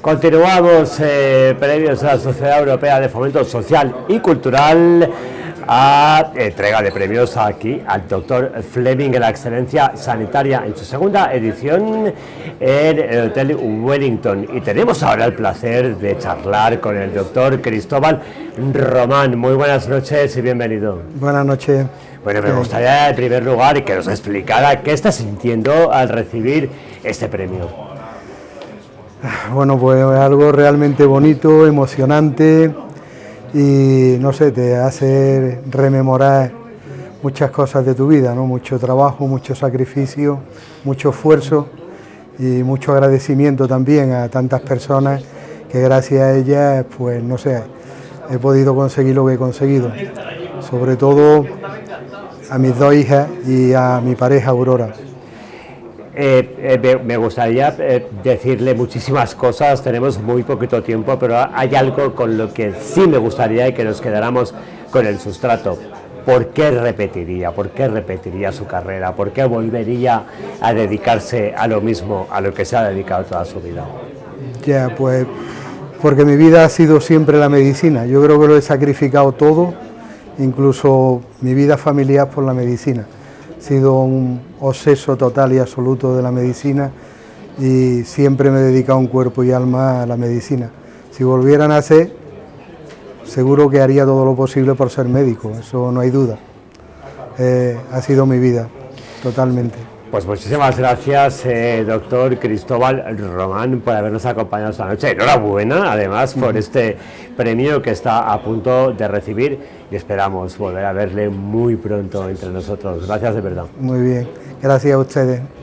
Continuamos eh, previos a la Sociedad Europea de Fomento Social y Cultural a entrega de premios aquí al doctor Fleming en la excelencia sanitaria en su segunda edición en el Hotel Wellington. Y tenemos ahora el placer de charlar con el doctor Cristóbal Román. Muy buenas noches y bienvenido. Buenas noches. Bueno, me gustaría en primer lugar que nos explicara qué está sintiendo al recibir este premio. Bueno, pues es algo realmente bonito, emocionante y no sé, te hace rememorar muchas cosas de tu vida, ¿no? Mucho trabajo, mucho sacrificio, mucho esfuerzo y mucho agradecimiento también a tantas personas que gracias a ellas, pues no sé, he podido conseguir lo que he conseguido. Sobre todo a mis dos hijas y a mi pareja Aurora. Eh, eh, me gustaría eh, decirle muchísimas cosas, tenemos muy poquito tiempo, pero hay algo con lo que sí me gustaría que nos quedáramos con el sustrato. ¿Por qué repetiría? ¿Por qué repetiría su carrera? ¿Por qué volvería a dedicarse a lo mismo, a lo que se ha dedicado toda su vida? Ya, pues porque mi vida ha sido siempre la medicina. Yo creo que lo he sacrificado todo, incluso mi vida familiar por la medicina sido un obseso total y absoluto de la medicina y siempre me he dedicado un cuerpo y alma a la medicina. Si volviera a nacer, seguro que haría todo lo posible por ser médico, eso no hay duda. Eh, ha sido mi vida, totalmente. Pues muchísimas gracias, eh, doctor Cristóbal Román, por habernos acompañado esta noche. Enhorabuena, además, por este premio que está a punto de recibir y esperamos volver a verle muy pronto entre nosotros. Gracias de verdad. Muy bien, gracias a ustedes.